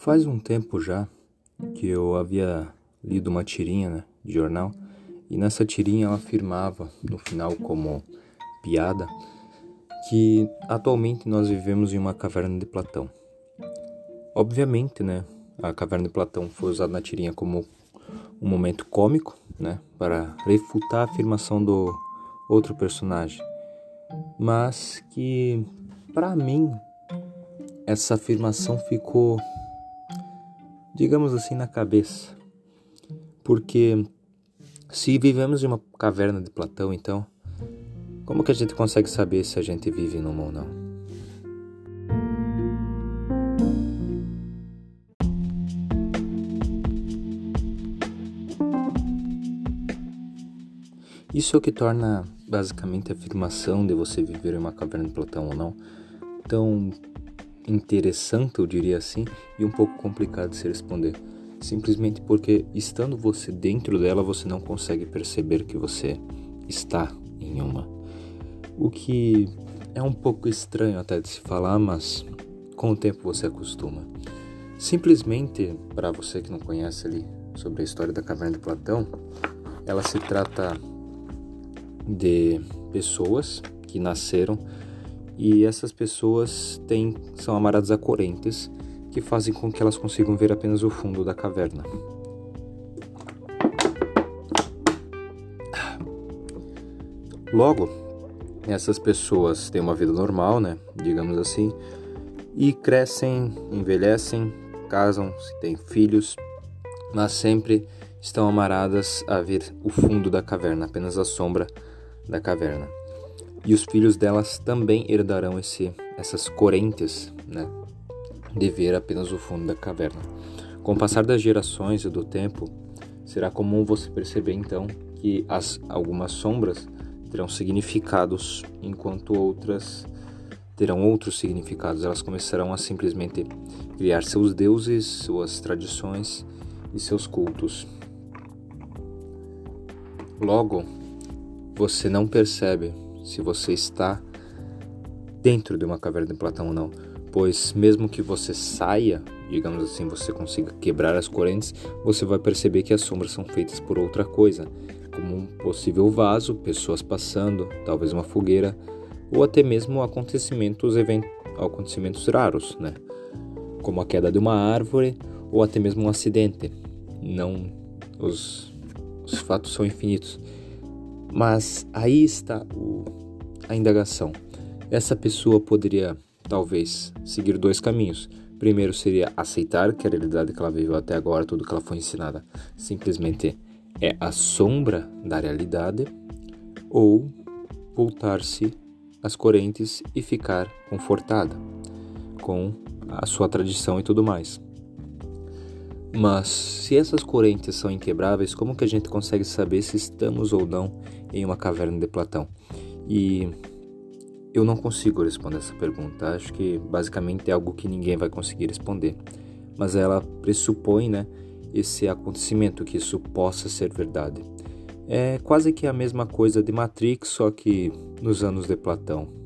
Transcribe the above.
Faz um tempo já que eu havia lido uma tirinha né, de jornal e nessa tirinha ela afirmava, no final como piada, que atualmente nós vivemos em uma caverna de Platão. Obviamente, né, a caverna de Platão foi usada na tirinha como um momento cômico, né, para refutar a afirmação do outro personagem, mas que para mim essa afirmação ficou digamos assim, na cabeça. Porque se vivemos em uma caverna de Platão, então, como que a gente consegue saber se a gente vive numa ou não? Isso é o que torna basicamente a afirmação de você viver em uma caverna de Platão ou não tão interessante, eu diria assim, e um pouco complicado de se responder. Simplesmente porque, estando você dentro dela, você não consegue perceber que você está em uma. O que é um pouco estranho até de se falar, mas com o tempo você acostuma. Simplesmente, para você que não conhece ali sobre a história da caverna de Platão, ela se trata de pessoas que nasceram e essas pessoas têm, são amaradas a correntes que fazem com que elas consigam ver apenas o fundo da caverna. Logo, essas pessoas têm uma vida normal, né, digamos assim, e crescem, envelhecem, casam, têm filhos, mas sempre estão amaradas a ver o fundo da caverna, apenas a sombra da caverna e os filhos delas também herdarão esse, essas correntes, né, de ver apenas o fundo da caverna. Com o passar das gerações e do tempo, será comum você perceber então que as, algumas sombras terão significados, enquanto outras terão outros significados. Elas começarão a simplesmente criar seus deuses, suas tradições e seus cultos. Logo, você não percebe se você está dentro de uma caverna de Platão ou não, pois mesmo que você saia, digamos assim, você consiga quebrar as correntes, você vai perceber que as sombras são feitas por outra coisa, como um possível vaso, pessoas passando, talvez uma fogueira, ou até mesmo acontecimentos, acontecimentos raros, né? Como a queda de uma árvore ou até mesmo um acidente. Não os, os fatos são infinitos. Mas aí está o, a indagação. Essa pessoa poderia, talvez, seguir dois caminhos. Primeiro seria aceitar que a realidade que ela viveu até agora, tudo que ela foi ensinada, simplesmente é a sombra da realidade, ou voltar-se às correntes e ficar confortada com a sua tradição e tudo mais. Mas se essas correntes são inquebráveis, como que a gente consegue saber se estamos ou não em uma caverna de Platão? E eu não consigo responder essa pergunta. Acho que basicamente é algo que ninguém vai conseguir responder. Mas ela pressupõe, né, esse acontecimento que isso possa ser verdade. É quase que a mesma coisa de Matrix, só que nos anos de Platão.